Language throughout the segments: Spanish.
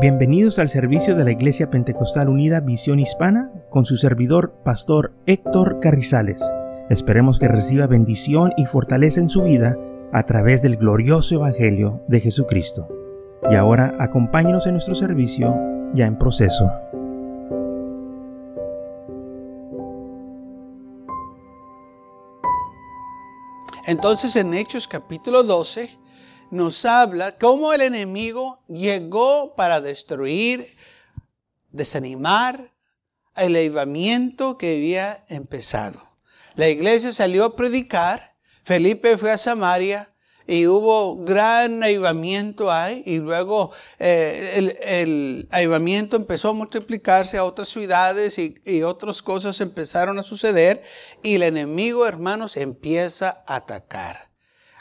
Bienvenidos al servicio de la Iglesia Pentecostal Unida Visión Hispana con su servidor, Pastor Héctor Carrizales. Esperemos que reciba bendición y fortaleza en su vida a través del glorioso Evangelio de Jesucristo. Y ahora acompáñenos en nuestro servicio ya en proceso. Entonces en Hechos capítulo 12 nos habla cómo el enemigo llegó para destruir, desanimar el avivamiento que había empezado. La iglesia salió a predicar, Felipe fue a Samaria y hubo gran avivamiento ahí y luego eh, el, avivamiento empezó a multiplicarse a otras ciudades y, y otras cosas empezaron a suceder y el enemigo, hermanos, empieza a atacar.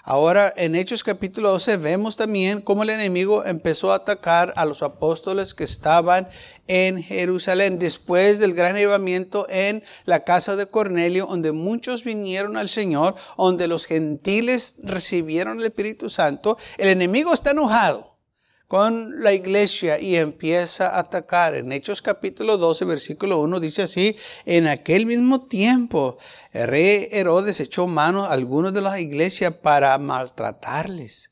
Ahora en Hechos capítulo 12 vemos también cómo el enemigo empezó a atacar a los apóstoles que estaban en Jerusalén después del gran llevamiento en la casa de Cornelio, donde muchos vinieron al Señor, donde los gentiles recibieron el Espíritu Santo. El enemigo está enojado con la iglesia y empieza a atacar. En Hechos capítulo 12, versículo 1 dice así, en aquel mismo tiempo el rey Herodes echó mano a algunos de las iglesias para maltratarles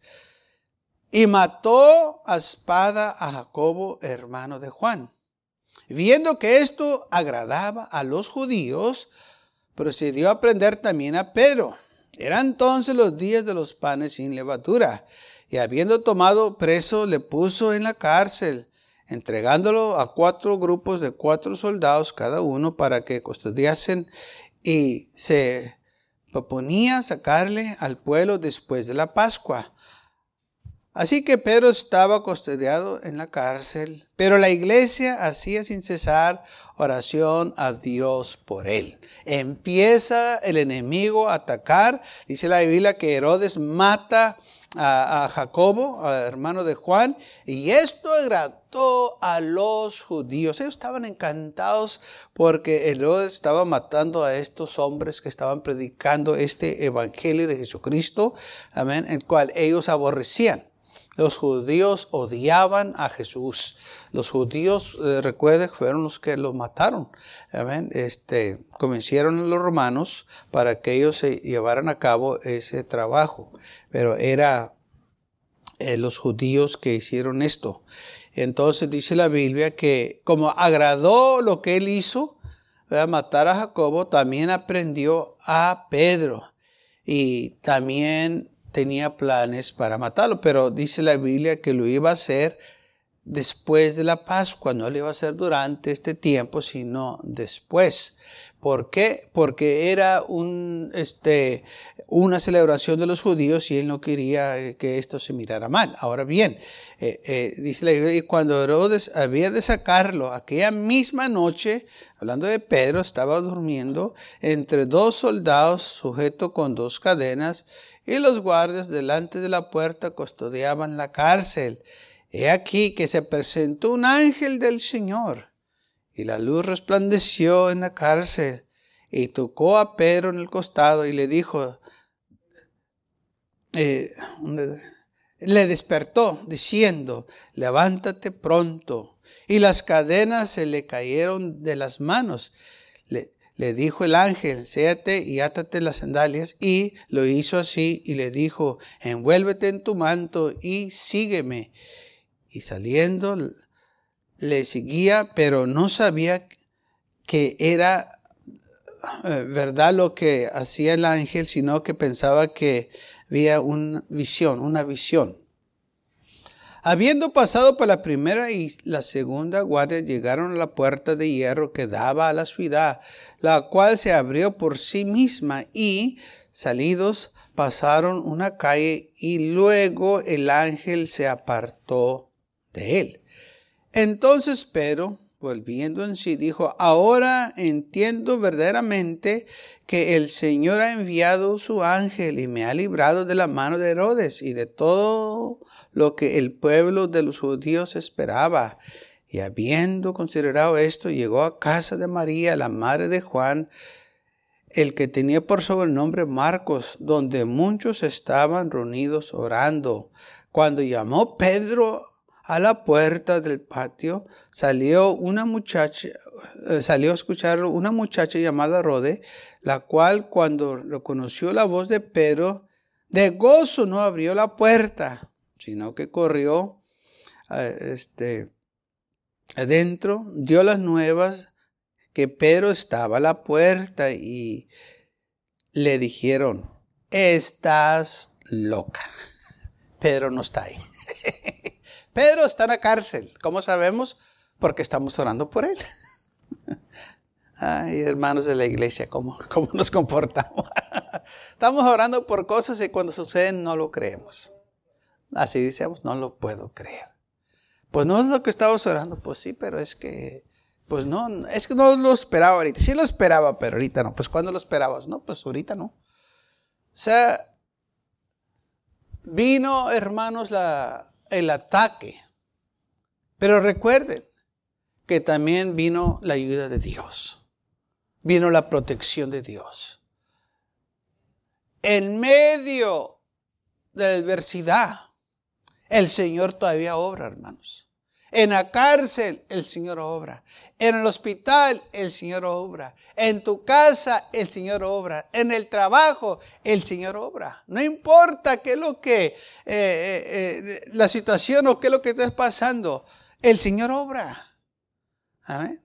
y mató a espada a Jacobo, hermano de Juan. Viendo que esto agradaba a los judíos, procedió a prender también a Pedro. Eran entonces los días de los panes sin levadura y habiendo tomado preso le puso en la cárcel, entregándolo a cuatro grupos de cuatro soldados cada uno para que custodiasen y se proponía sacarle al pueblo después de la Pascua. Así que Pedro estaba custodiado en la cárcel, pero la iglesia hacía sin cesar oración a Dios por él. Empieza el enemigo a atacar, dice la Biblia que Herodes mata a, Jacobo, hermano de Juan, y esto agradó a los judíos. Ellos estaban encantados porque Herodes estaba matando a estos hombres que estaban predicando este evangelio de Jesucristo, amén, el cual ellos aborrecían. Los judíos odiaban a Jesús. Los judíos, eh, recuerden, fueron los que lo mataron. Amén. Este, convencieron a los romanos para que ellos se llevaran a cabo ese trabajo. Pero era eh, los judíos que hicieron esto. Entonces dice la Biblia que como agradó lo que él hizo, a matar a Jacobo, también aprendió a Pedro. Y también tenía planes para matarlo, pero dice la Biblia que lo iba a hacer después de la Pascua, no lo iba a hacer durante este tiempo, sino después. ¿Por qué? Porque era este, una celebración de los judíos y él no quería que esto se mirara mal. Ahora bien, eh, eh, dice la Biblia, y cuando Herodes había de sacarlo, aquella misma noche, hablando de Pedro, estaba durmiendo entre dos soldados sujeto con dos cadenas y los guardias delante de la puerta custodiaban la cárcel. He aquí que se presentó un ángel del Señor, y la luz resplandeció en la cárcel, y tocó a Pedro en el costado y le dijo, eh, le despertó diciendo, levántate pronto. Y las cadenas se le cayeron de las manos. Le, le dijo el ángel, séate y átate las sandalias. Y lo hizo así y le dijo, envuélvete en tu manto y sígueme. Y saliendo le seguía, pero no sabía que era eh, verdad lo que hacía el ángel, sino que pensaba que había una visión, una visión. Habiendo pasado por la primera y la segunda guardia, llegaron a la puerta de hierro que daba a la ciudad, la cual se abrió por sí misma y, salidos, pasaron una calle y luego el ángel se apartó de él. Entonces Pedro, volviendo en sí, dijo, ahora entiendo verdaderamente que el Señor ha enviado su ángel y me ha librado de la mano de Herodes y de todo lo que el pueblo de los judíos esperaba. Y habiendo considerado esto, llegó a casa de María, la madre de Juan, el que tenía por sobrenombre Marcos, donde muchos estaban reunidos orando. Cuando llamó Pedro a la puerta del patio salió una muchacha, eh, salió a escuchar una muchacha llamada Rode, la cual cuando reconoció la voz de Pedro, de gozo no abrió la puerta, sino que corrió eh, este, adentro, dio las nuevas que Pedro estaba a la puerta y le dijeron, estás loca. Pedro no está ahí. Pedro está en la cárcel. ¿Cómo sabemos? Porque estamos orando por él. Ay, hermanos de la iglesia, ¿cómo, cómo nos comportamos? Estamos orando por cosas y cuando suceden no lo creemos. Así decimos, no lo puedo creer. Pues no es lo que estamos orando, pues sí, pero es que, pues no, es que no lo esperaba ahorita. Sí lo esperaba, pero ahorita no. Pues ¿cuándo lo esperabas? No, pues ahorita no. O sea, vino, hermanos, la, el ataque. Pero recuerden que también vino la ayuda de Dios. Vino la protección de Dios. En medio de la adversidad, el Señor todavía obra, hermanos. En la cárcel el Señor obra. En el hospital el Señor obra. En tu casa el Señor obra. En el trabajo el Señor obra. No importa qué es lo que, eh, eh, eh, la situación o qué es lo que estés pasando. El Señor obra.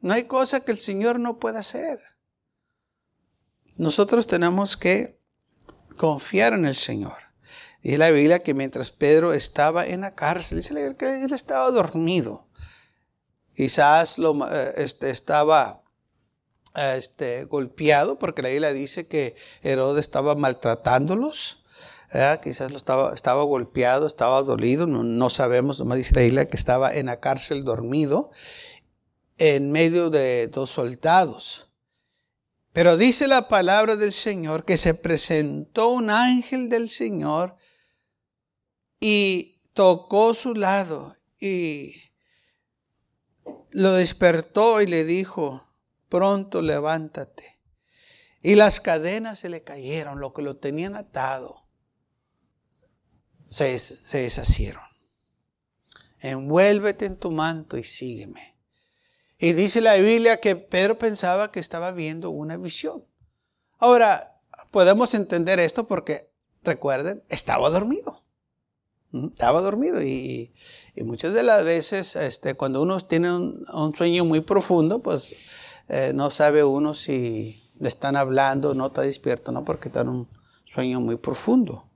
No hay cosa que el Señor no pueda hacer. Nosotros tenemos que confiar en el Señor. Dice la Biblia que mientras Pedro estaba en la cárcel, dice que él estaba dormido. Quizás lo, eh, este, estaba este, golpeado, porque la Biblia dice que Herodes estaba maltratándolos. Quizás lo estaba, estaba golpeado, estaba dolido, no, no sabemos, nomás dice la Biblia que estaba en la cárcel dormido en medio de dos soldados. Pero dice la palabra del Señor que se presentó un ángel del Señor y tocó su lado y lo despertó y le dijo, pronto levántate. Y las cadenas se le cayeron, lo que lo tenían atado, se, se deshacieron. Envuélvete en tu manto y sígueme. Y dice la Biblia que Pedro pensaba que estaba viendo una visión. Ahora, podemos entender esto porque, recuerden, estaba dormido. Estaba dormido y, muchas de las veces este, cuando uno tiene un, sueño muy profundo, pues eh, no sabe uno si le están hablando, no está despierto, ¿no? Porque está en un sueño muy profundo.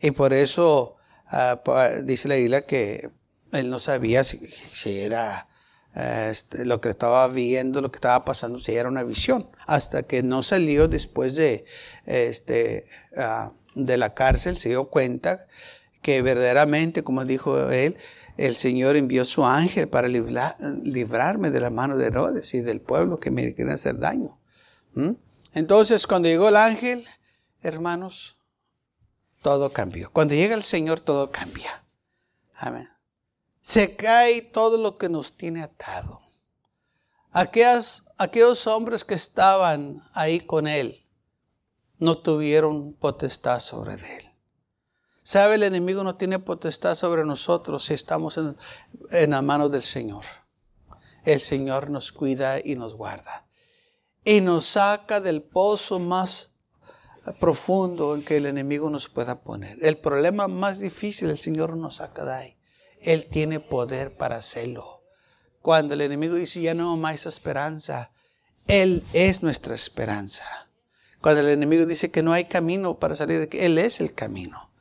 Y por eso ah, dice la isla que él no sabía si, era este, lo que estaba viendo, lo que estaba pasando, si era una visión, hasta que no salió después de, este, ah, de la cárcel, se dio cuenta que verdaderamente, como dijo él, el Señor envió su ángel para librarme de la mano de Herodes y del pueblo que me quieren hacer daño. ¿Mm? Entonces, cuando llegó el ángel, hermanos, todo cambió. Cuando llega el Señor, todo cambia. Amén. Se cae todo lo que nos tiene atado. Aquellas, aquellos hombres que estaban ahí con Él no tuvieron potestad sobre Él. Sabe, el enemigo no tiene potestad sobre nosotros si estamos en, en la mano del Señor. El Señor nos cuida y nos guarda. Y nos saca del pozo más profundo en que el enemigo nos pueda poner. El problema más difícil el Señor nos saca de ahí. Él tiene poder para hacerlo. Cuando el enemigo dice ya no más esperanza, Él es nuestra esperanza. Cuando el enemigo dice que no hay camino para salir de aquí, Él es el camino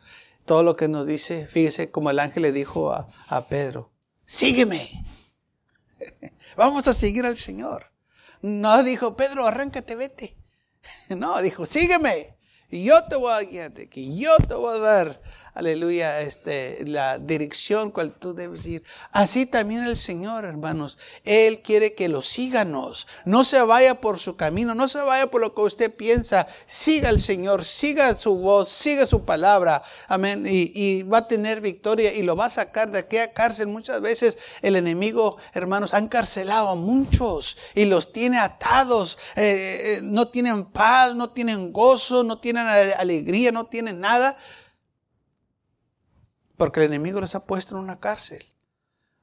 todo lo que nos dice, fíjese como el ángel le dijo a, a Pedro, sígueme. Vamos a seguir al Señor. No dijo, Pedro, arráncate, vete. No, dijo, sígueme. Yo te voy a guiar, que yo te voy a dar aleluya, este, la dirección cual tú debes ir. Así también el Señor, hermanos. Él quiere que lo síganos. No se vaya por su camino, no se vaya por lo que usted piensa. Siga al Señor, siga su voz, siga su palabra. Amén. Y, va a tener victoria y lo va a sacar de aquella cárcel. Muchas veces el enemigo, hermanos, han carcelado a muchos y los tiene atados. Eh, eh, no tienen paz, no tienen gozo, no tienen alegría, no tienen nada porque el enemigo les ha puesto en una cárcel.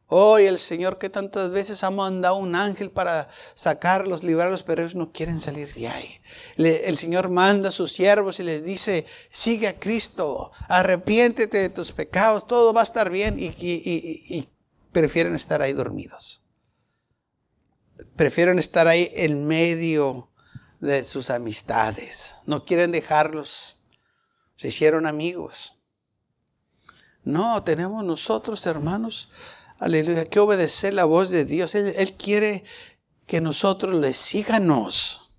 Hoy el Señor que tantas veces ha mandado un ángel para sacarlos, librarlos, pero ellos no quieren salir de ahí. el Señor manda a sus siervos y les dice, sigue a Cristo, arrepiéntete de tus pecados, todo va a estar bien y prefieren estar ahí dormidos. Prefieren estar ahí en medio de sus amistades. No quieren dejarlos. Se hicieron amigos. No, tenemos nosotros, hermanos, aleluya, que obedecer la voz de Dios. Él, quiere que nosotros le síganos.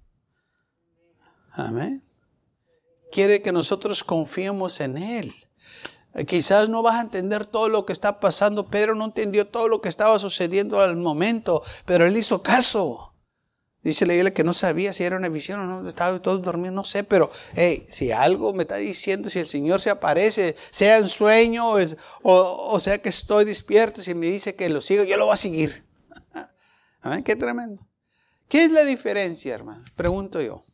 Amén. Quiere que nosotros confiemos en Él. Quizás no vas a entender todo lo que está pasando. Pedro no entendió todo lo que estaba sucediendo al momento, pero él hizo caso. Dice la Biblia que no sabía si era una visión o no, estaba todo dormido, no sé, pero hey, si algo me está diciendo, si el Señor se aparece, sea en sueño o, sea que estoy despierto, si me dice que lo sigo, yo lo voy a seguir. Amén, qué tremendo. ¿Qué es la diferencia, hermano? Pregunto yo.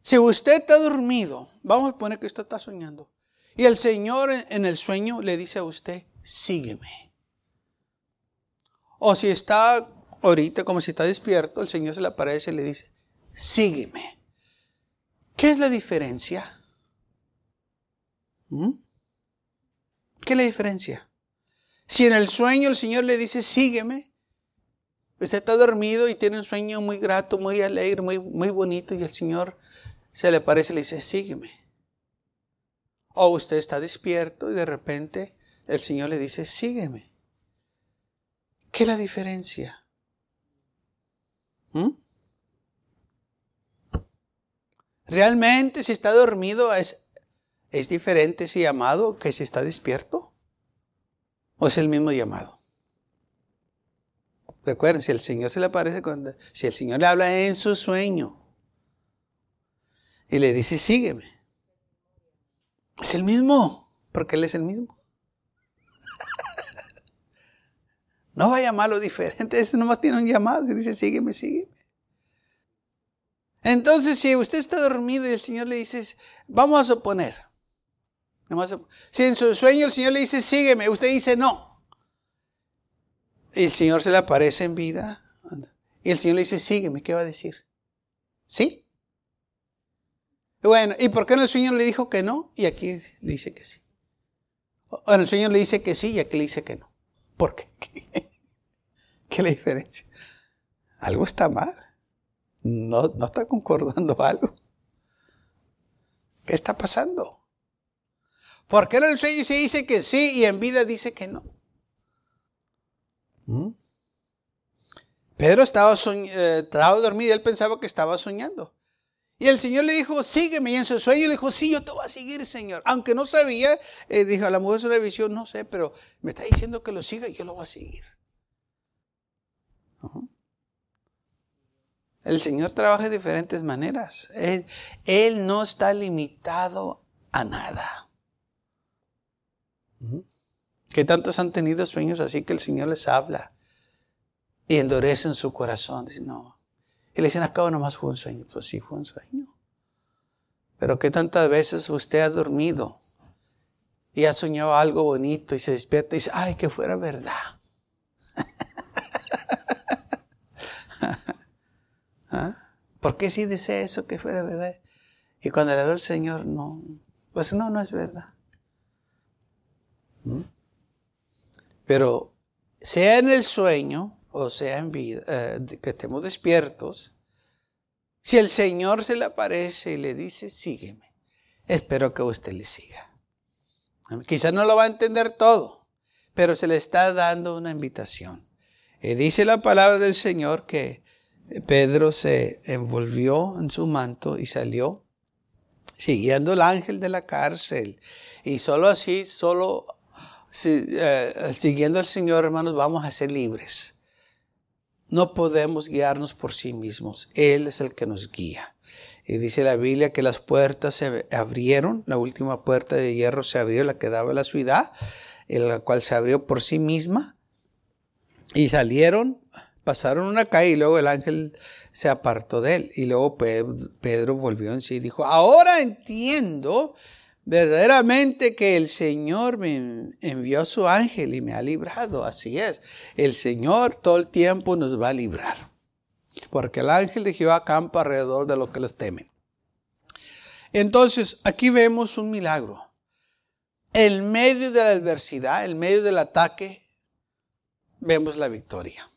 Si usted está dormido, vamos a poner que usted está soñando, y el Señor en el sueño le dice a usted, sígueme. O si está ahorita como si está despierto, el Señor se le aparece y le dice, sígueme. ¿Qué es la diferencia? ¿Mm? ¿Qué es la diferencia? Si en el sueño el Señor le dice, sígueme, usted está dormido y tiene un sueño muy grato, muy alegre, muy, muy bonito, y el Señor se le aparece y le dice, sígueme. O usted está despierto y de repente el Señor le dice, sígueme. ¿Qué es la diferencia? ¿Mm? Realmente si está dormido es, es diferente ese llamado que si está despierto. ¿O es el mismo llamado? Recuerden, si el Señor se le aparece cuando, si el Señor le habla en su sueño y le dice, sígueme. Es el mismo, porque Él es el mismo. No va a llamarlo diferente, ese nomás tiene un llamado y dice, sígueme, sígueme. Entonces, si usted está dormido y el Señor le dice, vamos a suponer, si en su sueño el Señor le dice, sígueme, usted dice no. Y el Señor se le aparece en vida y el Señor le dice, sígueme, ¿qué va a decir? ¿Sí? Bueno, ¿y por qué en el sueño le dijo que no? Y aquí le dice que sí. O en el sueño le dice que sí y aquí le dice que no. ¿Por qué? ¿Qué, es la diferencia? Algo está mal. No, no está concordando algo. ¿Qué está pasando? ¿Por qué en el sueño se dice que sí y en vida dice que no? ¿Mm? Pedro estaba, eh, estaba dormido y él pensaba que estaba soñando. Y el Señor le dijo, sígueme. Y en su sueño le dijo, sí, yo te voy a seguir, Señor. Aunque no sabía, eh, dijo, a la mujer es una visión, no sé, pero me está diciendo que lo siga y yo lo voy a seguir. El Señor trabaja de diferentes maneras. Él, no está limitado a nada. Que tantos han tenido sueños así que el Señor les habla y endurecen su corazón. Dicen, no, y le dicen, acabo nomás fue un sueño. Pues sí, fue un sueño. Pero que tantas veces usted ha dormido y ha soñado algo bonito y se despierta y dice, ay, que fuera verdad. ¿Ah? ¿Por qué si dice eso que fuera verdad? Y cuando le habló el Señor, no, pues no, no es verdad. ¿Mm? Pero sea en el sueño o sea en vida, eh, que estemos despiertos, si el Señor se le aparece y le dice, sígueme, espero que usted le siga. Quizás no lo va a entender todo, pero se le está dando una invitación. Y dice la palabra del Señor que Pedro se envolvió en su manto y salió siguiendo el ángel de la cárcel. Y solo así, solo eh, siguiendo al Señor, hermanos, vamos a ser libres. No podemos guiarnos por sí mismos. Él es el que nos guía. Y dice la Biblia que las puertas se abrieron, la última puerta de hierro se abrió, la que daba a la ciudad, la cual se abrió por sí misma. Y salieron, pasaron una calle y luego el ángel se apartó de él. Y luego Pedro volvió en sí y dijo, ahora entiendo verdaderamente que el Señor me envió a su ángel y me ha librado. Así es. El Señor todo el tiempo nos va a librar. Porque el ángel de Jehová campa alrededor de los que les temen. Entonces, aquí vemos un milagro. En medio de la adversidad, en medio del ataque, vemos la victoria.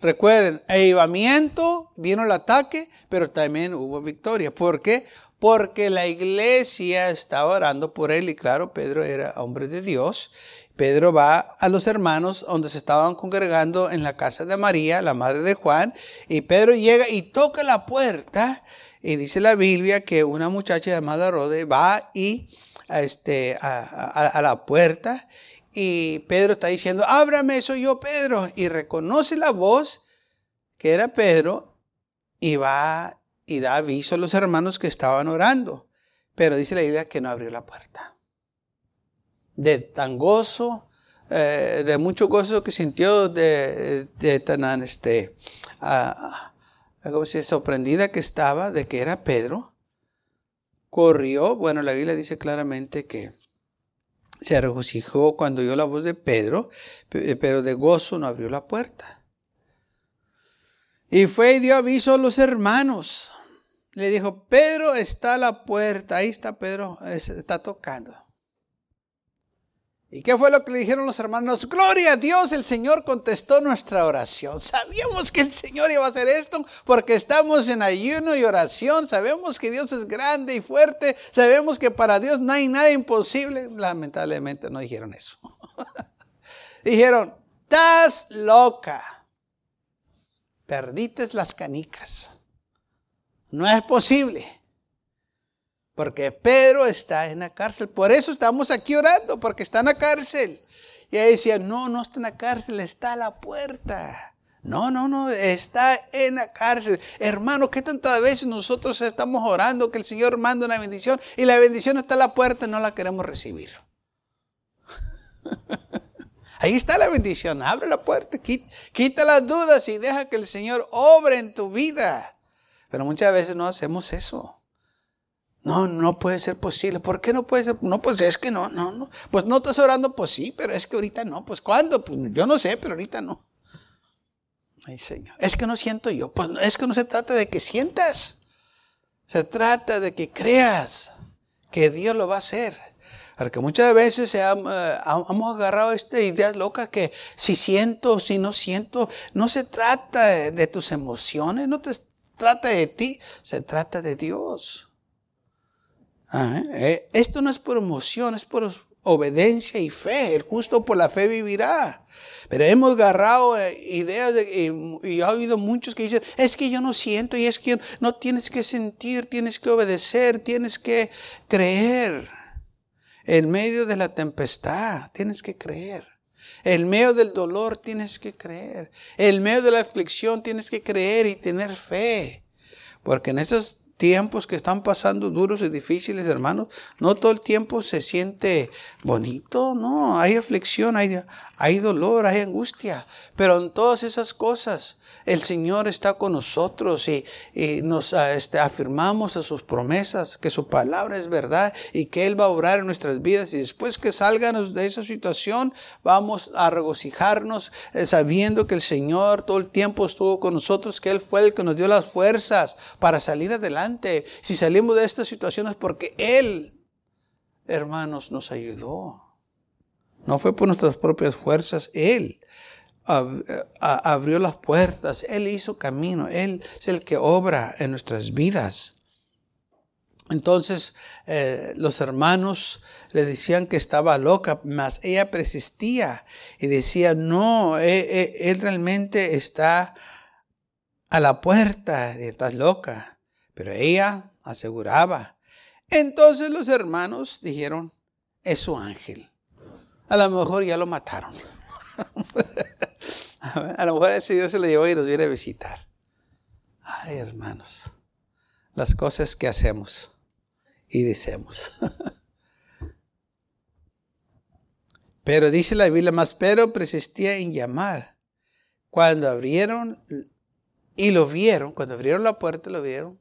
Recuerden, avivamiento, vino el ataque, pero también hubo victoria. ¿Por qué? Porque la iglesia estaba orando por él y claro, Pedro era hombre de Dios. Pedro va a los hermanos donde se estaban congregando en la casa de María, la madre de Juan, y Pedro llega y toca la puerta y dice la Biblia que una muchacha llamada Rode va y este, a, la puerta y Pedro está diciendo, ábrame, soy yo Pedro. Y reconoce la voz que era Pedro y va y da aviso a los hermanos que estaban orando. Pero dice la Biblia que no abrió la puerta. De tan gozo, eh, de mucho gozo que sintió, de, tan este, uh, sorprendida que estaba de que era Pedro, corrió, bueno, la Biblia dice claramente que se regocijó cuando oyó la voz de Pedro, pero de gozo no abrió la puerta. Y fue y dio aviso a los hermanos. Le dijo, Pedro está a la puerta, ahí está Pedro, está tocando. ¿Y qué fue lo que le dijeron los hermanos? Gloria a Dios, el Señor contestó nuestra oración. Sabíamos que el Señor iba a hacer esto porque estamos en ayuno y oración. Sabemos que Dios es grande y fuerte. Sabemos que para Dios no hay nada imposible. Lamentablemente no dijeron eso. dijeron, estás loca. Perdites las canicas. No es posible. Porque Pedro está en la cárcel. Por eso estamos aquí orando, porque está en la cárcel. Y ella decía, no, no está en la cárcel, está a la puerta. No, no, no, está en la cárcel. Hermano, ¿qué tantas veces nosotros estamos orando que el Señor manda una bendición y la bendición está a la puerta y no la queremos recibir? Ahí está la bendición. Abre la puerta, quita, las dudas y deja que el Señor obre en tu vida. Pero muchas veces no hacemos eso. No, no puede ser posible. ¿Por qué no puede ser? No, pues es que no, no, no. Pues no estás orando, pues sí, pero es que ahorita no. Pues ¿cuándo? Pues yo no sé, pero ahorita no. Ay, Señor. Es que no siento yo. Pues es que no se trata de que sientas. Se trata de que creas que Dios lo va a hacer. Porque muchas veces eh, hemos agarrado esta idea loca que si siento, si no siento, no se trata de tus emociones, no te trata de ti, se trata de Dios. Eh, esto no es por emoción, es por obediencia y fe. El justo por la fe vivirá. Pero hemos agarrado eh, ideas de, y, he oído muchos que dicen, es que yo no siento y es que no tienes que sentir, tienes que obedecer, tienes que creer. En medio de la tempestad, tienes que creer. En medio del dolor, tienes que creer. En medio de la aflicción, tienes que creer y tener fe. Porque en esas tiempos que están pasando duros y difíciles, hermanos, no todo el tiempo se siente bonito, no, hay aflicción, hay, hay dolor, hay angustia, pero en todas esas cosas el Señor está con nosotros y, nos ah, este, afirmamos a sus promesas, que su palabra es verdad y que Él va a obrar en nuestras vidas. Y después que salgan de esa situación, vamos a regocijarnos eh, sabiendo que el Señor todo el tiempo estuvo con nosotros, que Él fue el que nos dio las fuerzas para salir adelante. Si salimos de esta situación es porque Él, hermanos, nos ayudó. No fue por nuestras propias fuerzas, Él abrió las puertas, Él hizo camino, Él es el que obra en nuestras vidas. Entonces eh, los hermanos le decían que estaba loca, mas ella persistía y decía, no, e, e, él, realmente está a la puerta, estás loca. Pero ella aseguraba. Entonces los hermanos dijeron, es su ángel. A lo mejor ya lo mataron. A lo mejor el Señor se lo llevó y nos viene a visitar. Ay, hermanos, las cosas que hacemos y decimos. Pero dice la Biblia, más pero persistía en llamar. Cuando abrieron y lo vieron, cuando abrieron la puerta lo vieron,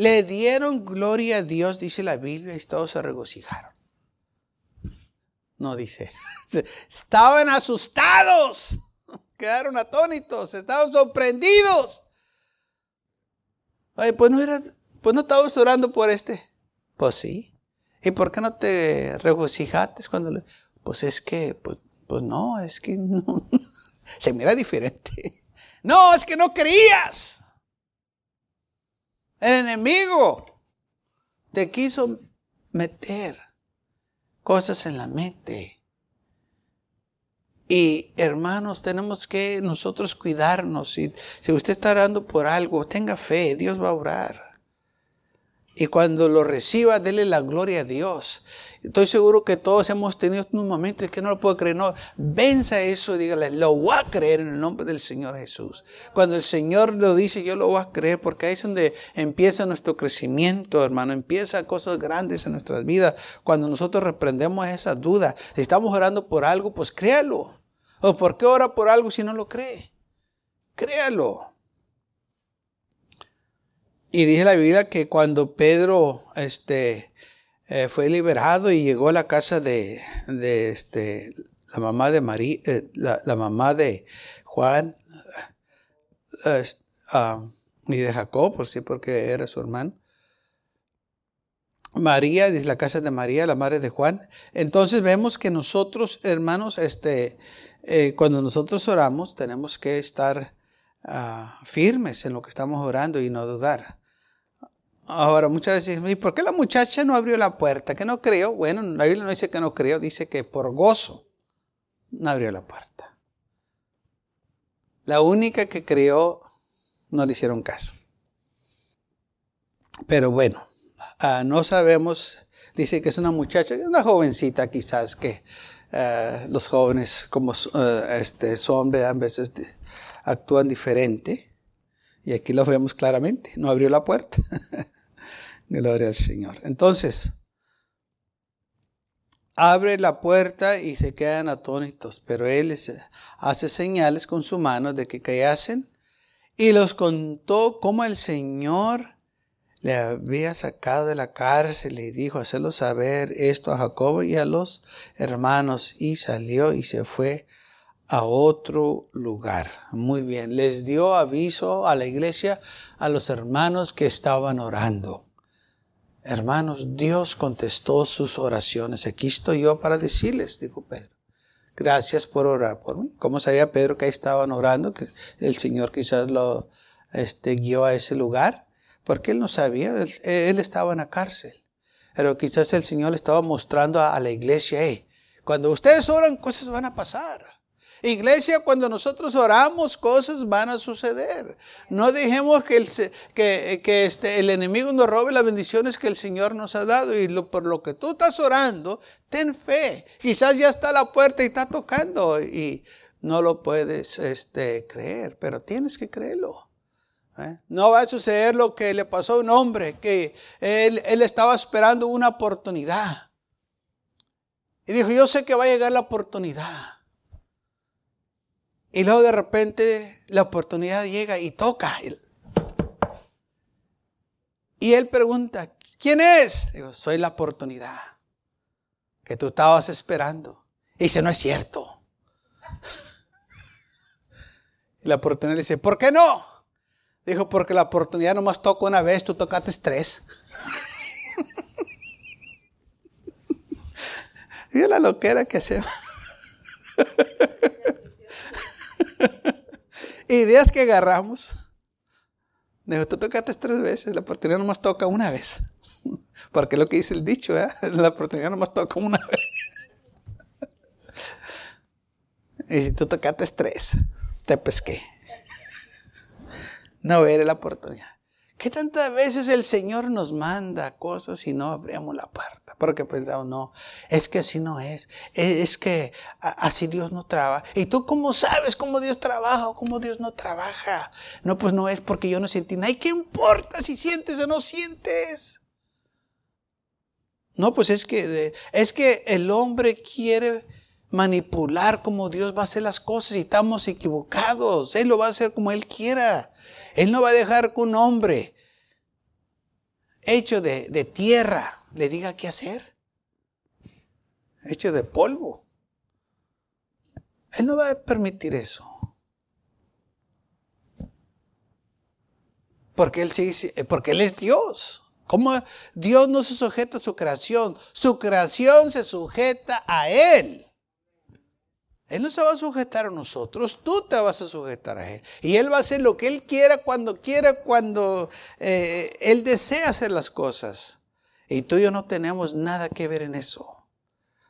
le dieron gloria a Dios, dice la Biblia, y todos se regocijaron. No dice, estaban asustados, quedaron atónitos, estaban sorprendidos. Oye, pues no era, pues no estabas orando por este. Pues sí. ¿Y por qué no te regocijaste cuando le, pues es que, pues, pues no, es que no. Se mira diferente. No, es que no querías. El enemigo te quiso meter cosas en la mente. Y hermanos, tenemos que nosotros cuidarnos. Si, si usted está orando por algo, tenga fe, Dios va a orar. Y cuando lo reciba, dele la gloria a Dios. Estoy seguro que todos hemos tenido un momento que no lo puedo creer. No, venza eso y dígale, lo voy a creer en el nombre del Señor Jesús. Cuando el Señor lo dice, yo lo voy a creer, porque ahí es donde empieza nuestro crecimiento, hermano. Empieza cosas grandes en nuestras vidas. Cuando nosotros reprendemos esa duda. Si estamos orando por algo, pues créalo. ¿O por qué ora por algo si no lo cree? Créalo. Y dije la Biblia que cuando Pedro, este, eh, fue liberado y llegó a la casa de, este, la mamá de María, eh, la, mamá de Juan eh, ah, y de Jacob, por sí, porque era su hermano. María, dice la casa de María, la madre de Juan. Entonces vemos que nosotros, hermanos, este, cuando nosotros oramos, tenemos que estar ah, firmes en lo que estamos orando y no dudar. Ahora, muchas veces, ¿y por qué la muchacha no abrió la puerta? Que no creyó. Bueno, la Biblia no dice que no creyó, dice que por gozo no abrió la puerta. La única que creyó no le hicieron caso. Pero bueno, ah, no sabemos, dice que es una muchacha, una jovencita quizás que ah, los jóvenes como uh, este, son, a veces actúan diferente. Y aquí lo vemos claramente, no abrió la puerta. Gloria al Señor. Entonces, abre la puerta y se quedan atónitos, pero él hace señales con su mano de que callasen y los contó cómo el Señor le había sacado de la cárcel y dijo, hacerlo saber esto a Jacobo y a los hermanos y salió y se fue a otro lugar. Muy bien, les dio aviso a la iglesia, a los hermanos que estaban orando. Hermanos, Dios contestó sus oraciones. Aquí estoy yo para decirles, dijo Pedro. Gracias por orar por mí. ¿Cómo sabía Pedro que ahí estaban orando? Que el Señor quizás lo este, guió a ese lugar. Porque él no sabía, él, estaba en la cárcel. Pero quizás el Señor le estaba mostrando a, la iglesia, hey, cuando ustedes oran, cosas van a pasar. Iglesia, cuando nosotros oramos, cosas van a suceder. No dejemos que el, que, este, el enemigo nos robe las bendiciones que el Señor nos ha dado. Y por lo que tú estás orando, ten fe. Quizás ya está la puerta y está tocando y no lo puedes este, creer, pero tienes que creerlo. ¿eh? No va a suceder lo que le pasó a un hombre, que él estaba esperando una oportunidad. Y dijo, yo sé que va a llegar la oportunidad. Y luego de repente la oportunidad llega y toca. Y él pregunta, ¿quién es? Digo, soy la oportunidad que tú estabas esperando. Y dice, no es cierto. Y la oportunidad le dice, ¿por qué no? Dijo, porque la oportunidad nomás toca una vez, tú tocaste tres. Vio la loquera que se Ideas que agarramos. Dijo, tú tocaste tres veces, la oportunidad nomás toca una vez. Porque lo que dice el dicho, ¿eh? La oportunidad nomás toca una vez. Y si tú tocaste tres, te pesqué. No era la oportunidad. ¿Qué tantas veces el Señor nos manda cosas y no abrimos la puerta? Porque pensamos, no, es que así no es. Es que así Dios no trabaja. ¿Y tú cómo sabes cómo Dios trabaja o cómo Dios no trabaja? No, pues no es porque yo no sentí nada. ¿Y qué importa si sientes o no sientes? No, pues es que, es que el hombre quiere manipular como Dios va a hacer las cosas y estamos equivocados. Él lo va a hacer como Él quiera. Él no va a dejar que un hombre hecho de, de tierra le diga qué hacer. Hecho de polvo. Él no va a permitir eso. Porque Él, porque él es Dios. ¿Cómo Dios no se sujeta a su creación? Su creación se sujeta a Él. Él no se va a sujetar a nosotros, tú te vas a sujetar a Él. Y Él va a hacer lo que Él quiera, cuando quiera, cuando eh, Él desea hacer las cosas. Y tú y yo no tenemos nada que ver en eso.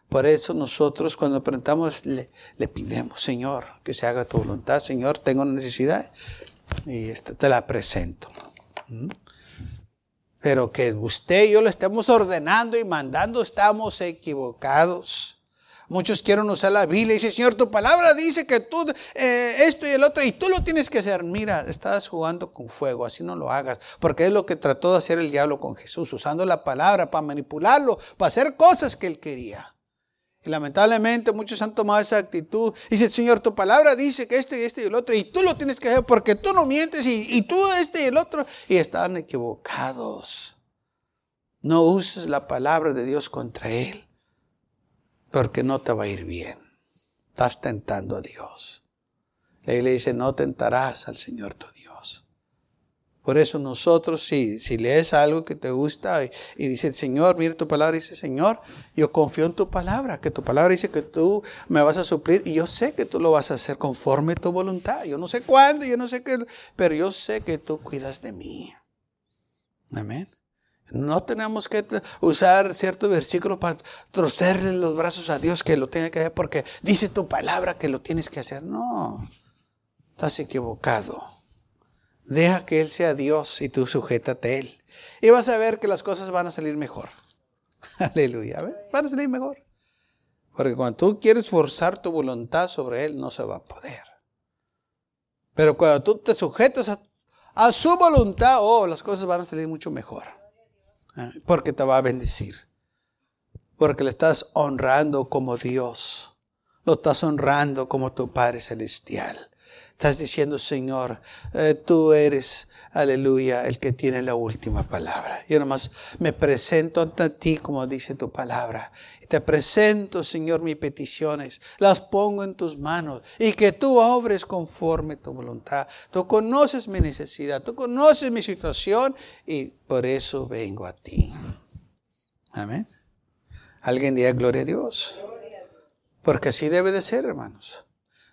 Por eso nosotros cuando presentamos le, le pidemos, Señor, que se haga tu voluntad. Señor, tengo una necesidad y esta te la presento. ¿Mm? Pero que usted y yo le estemos ordenando y mandando, estamos equivocados. Muchos quieren usar la Biblia y dicen, Señor, tu palabra dice que tú, eh, esto y el otro, y tú lo tienes que hacer. Mira, estás jugando con fuego, así no lo hagas, porque es lo que trató de hacer el diablo con Jesús, usando la palabra para manipularlo, para hacer cosas que él quería. Y lamentablemente muchos han tomado esa actitud. Dice, Señor, tu palabra dice que esto y esto y el otro, y tú lo tienes que hacer porque tú no mientes y, y tú este y el otro. Y están equivocados. No uses la palabra de Dios contra Él, porque no te va a ir bien. Estás tentando a Dios. La le dice, no tentarás al Señor tu Dios. Por eso nosotros, si, si lees algo que te gusta y, y dice, Señor, mira tu palabra, dice, Señor, yo confío en tu palabra, que tu palabra dice que tú me vas a suplir y yo sé que tú lo vas a hacer conforme tu voluntad. Yo no sé cuándo, yo no sé qué, pero yo sé que tú cuidas de mí. Amén. No tenemos que usar cierto versículo para trocerle los brazos a Dios que lo tenga que hacer porque dice tu palabra que lo tienes que hacer. No, estás equivocado. Deja que Él sea Dios y tú sujétate a Él. Y vas a ver que las cosas van a salir mejor. Aleluya. Van a salir mejor. Porque cuando tú quieres forzar tu voluntad sobre Él, no se va a poder. Pero cuando tú te sujetas a, su voluntad, oh, las cosas van a salir mucho mejor. Ah, porque te va a bendecir. Porque le estás honrando como Dios. Lo estás honrando como tu Padre Celestial. Estás diciendo, Señor, eh, tú eres, aleluya, el que tiene la última palabra. Yo nomás me presento ante ti como dice tu palabra. Te presento, Señor, mis peticiones. Las pongo en tus manos. Y que tú obres conforme tu voluntad. Tú conoces mi necesidad. Tú conoces mi situación. Y por eso vengo a ti. Amén. ¿Alguien diga gloria a Dios? Porque así debe de ser, hermanos.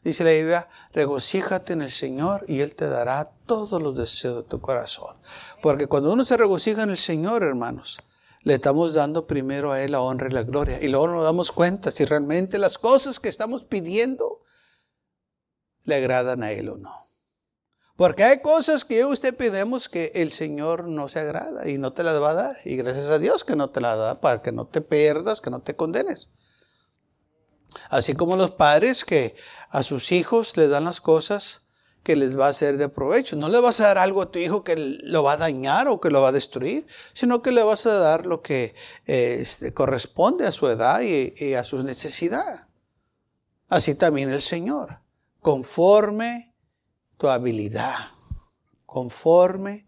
Dice la Biblia, regocíjate en el Señor y Él te dará todos los deseos de tu corazón. Porque cuando uno se regocija en el Señor, hermanos, le estamos dando primero a Él la honra y la gloria. Y luego nos damos cuenta si realmente las cosas que estamos pidiendo le agradan a Él o no. Porque hay cosas que usted pedimos que el Señor no se agrada y no te las va a dar. Y gracias a Dios que no te las da para que no te pierdas, que no te condenes. Así como los padres que a sus hijos le dan las cosas que les va a ser de provecho. No le vas a dar algo a tu hijo que lo va a dañar o que lo va a destruir, sino que le vas a dar lo que este, corresponde a su edad y, a su necesidad. Así también el Señor, conforme tu habilidad, conforme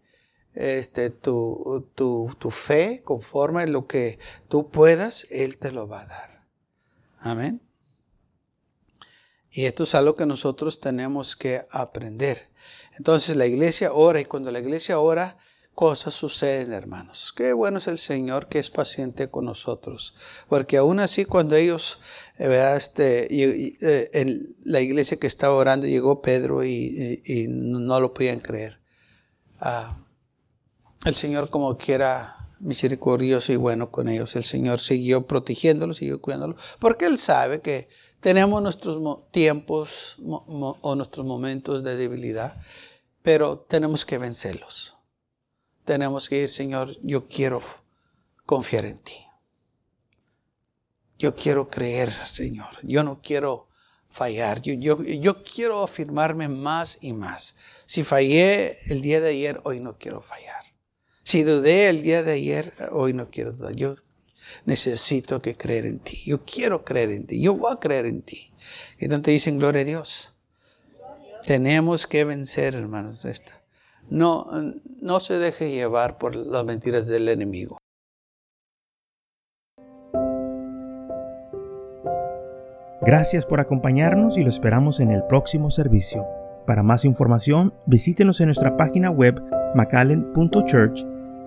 este, tu, tu, tu fe, conforme lo que tú puedas, Él te lo va a dar. Amén. Y esto es algo que nosotros tenemos que aprender. Entonces la iglesia ora y cuando la iglesia ora, cosas suceden, hermanos. Qué bueno es el Señor que es paciente con nosotros. Porque aún así cuando ellos, eh, este, eh, en la iglesia que estaba orando, llegó Pedro y, no lo podían creer. Ah, el Señor como quiera misericordioso y bueno con ellos. El Señor siguió protegiéndolos, siguió cuidándolos, porque Él sabe que tenemos nuestros tiempos o nuestros momentos de debilidad, pero tenemos que vencerlos. Tenemos que ir, Señor, yo quiero confiar en ti. Yo quiero creer, Señor. Yo no quiero fallar. Yo, yo, quiero afirmarme más y más. Si fallé el día de ayer, hoy no quiero fallar. Si dudé el día de ayer, hoy no quiero dudar. Necesito que creer en ti. Yo quiero creer en ti. Yo voy a creer en ti. Y entonces dicen, gloria a Dios. Tenemos que vencer, hermanos, esto. No, no se deje llevar por las mentiras del enemigo. Gracias por acompañarnos y lo esperamos en el próximo servicio. Para más información, visítenos en nuestra página web macallen.church.